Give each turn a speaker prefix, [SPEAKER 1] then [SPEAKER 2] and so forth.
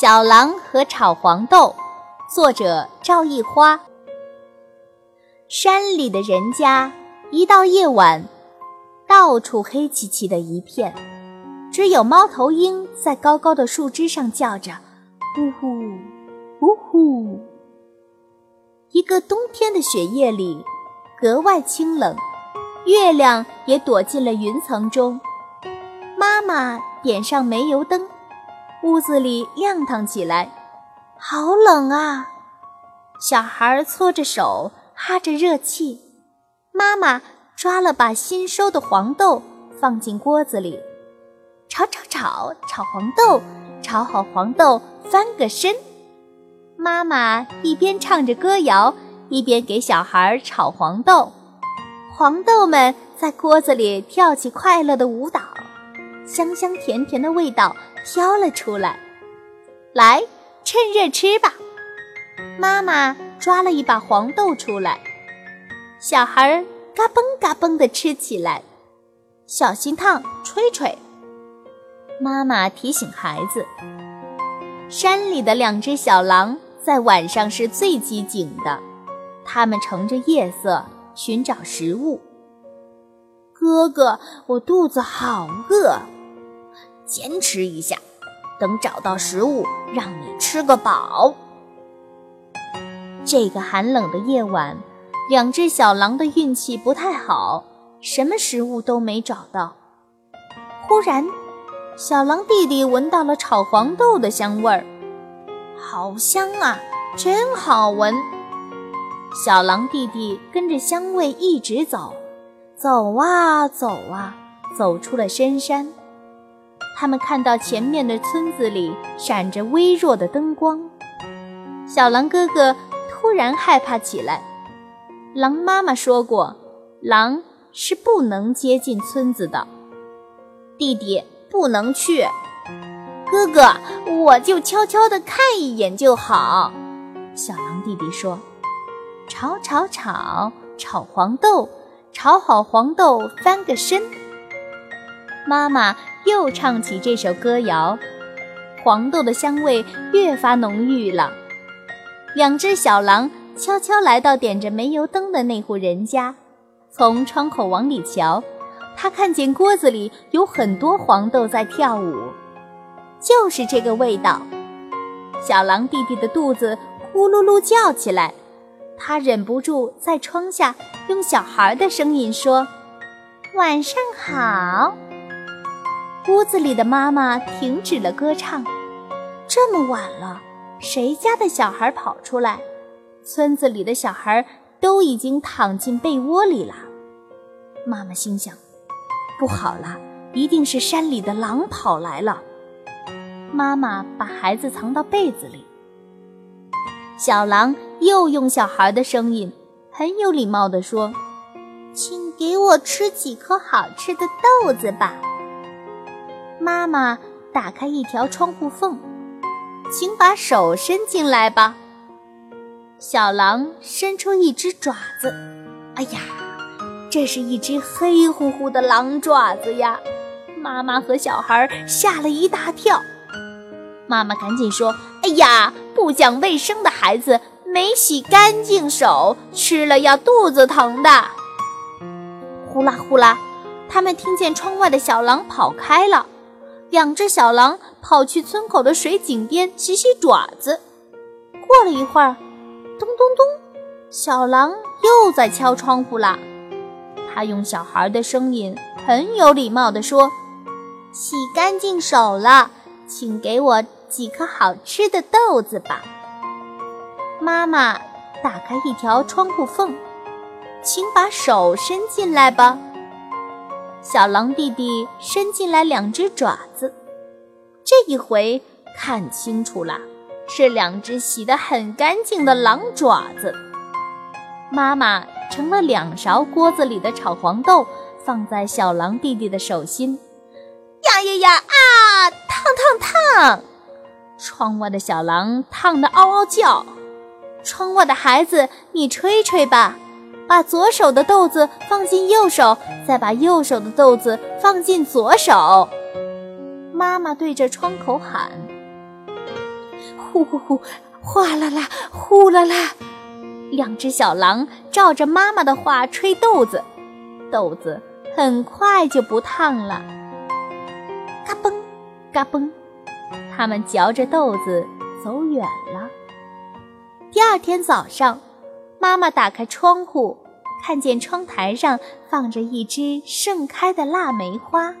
[SPEAKER 1] 小狼和炒黄豆，作者赵一花。山里的人家，一到夜晚，到处黑漆漆的一片，只有猫头鹰在高高的树枝上叫着“呼呼，呼呼”。一个冬天的雪夜里，格外清冷，月亮也躲进了云层中。妈妈点上煤油灯。屋子里亮堂起来，好冷啊！小孩搓着手，哈着热气。妈妈抓了把新收的黄豆，放进锅子里，炒炒炒，炒黄豆，炒好黄豆翻个身。妈妈一边唱着歌谣，一边给小孩炒黄豆。黄豆们在锅子里跳起快乐的舞蹈，香香甜甜的味道。飘了出来，来，趁热吃吧。妈妈抓了一把黄豆出来，小孩嘎嘣嘎嘣地吃起来，小心烫，吹吹。妈妈提醒孩子：山里的两只小狼在晚上是最机警的，它们乘着夜色寻找食物。哥哥，我肚子好饿。坚持一下，等找到食物，让你吃个饱。这个寒冷的夜晚，两只小狼的运气不太好，什么食物都没找到。忽然，小狼弟弟闻到了炒黄豆的香味儿，好香啊，真好闻！小狼弟弟跟着香味一直走，走啊走啊，走出了深山。他们看到前面的村子里闪着微弱的灯光，小狼哥哥突然害怕起来。狼妈妈说过，狼是不能接近村子的。弟弟不能去，哥哥我就悄悄地看一眼就好。小狼弟弟说：“炒炒炒，炒黄豆，炒好黄豆翻个身。”妈妈。又唱起这首歌谣，黄豆的香味越发浓郁了。两只小狼悄悄来到点着煤油灯的那户人家，从窗口往里瞧，他看见锅子里有很多黄豆在跳舞，就是这个味道。小狼弟弟的肚子咕噜噜叫起来，他忍不住在窗下用小孩的声音说：“晚上好。”屋子里的妈妈停止了歌唱。这么晚了，谁家的小孩跑出来？村子里的小孩都已经躺进被窝里了。妈妈心想：不好了，一定是山里的狼跑来了。妈妈把孩子藏到被子里。小狼又用小孩的声音，很有礼貌地说：“请给我吃几颗好吃的豆子吧。”妈妈打开一条窗户缝，请把手伸进来吧。小狼伸出一只爪子，哎呀，这是一只黑乎乎的狼爪子呀！妈妈和小孩吓了一大跳。妈妈赶紧说：“哎呀，不讲卫生的孩子，没洗干净手，吃了要肚子疼的。”呼啦呼啦，他们听见窗外的小狼跑开了。两只小狼跑去村口的水井边洗洗爪子。过了一会儿，咚咚咚，小狼又在敲窗户啦。他用小孩的声音很有礼貌地说：“洗干净手了，请给我几颗好吃的豆子吧。”妈妈打开一条窗户缝，请把手伸进来吧。小狼弟弟伸进来两只爪子，这一回看清楚了，是两只洗得很干净的狼爪子。妈妈盛了两勺锅子里的炒黄豆，放在小狼弟弟的手心。呀呀呀！啊，烫烫烫！窗外的小狼烫得嗷嗷叫。窗外的孩子，你吹吹吧。把左手的豆子放进右手，再把右手的豆子放进左手。妈妈对着窗口喊：“呼呼呼，哗啦啦，呼啦啦。两只小狼照着妈妈的话吹豆子，豆子很快就不烫了。嘎嘣，嘎嘣，他们嚼着豆子走远了。第二天早上，妈妈打开窗户，看见窗台上放着一只盛开的腊梅花。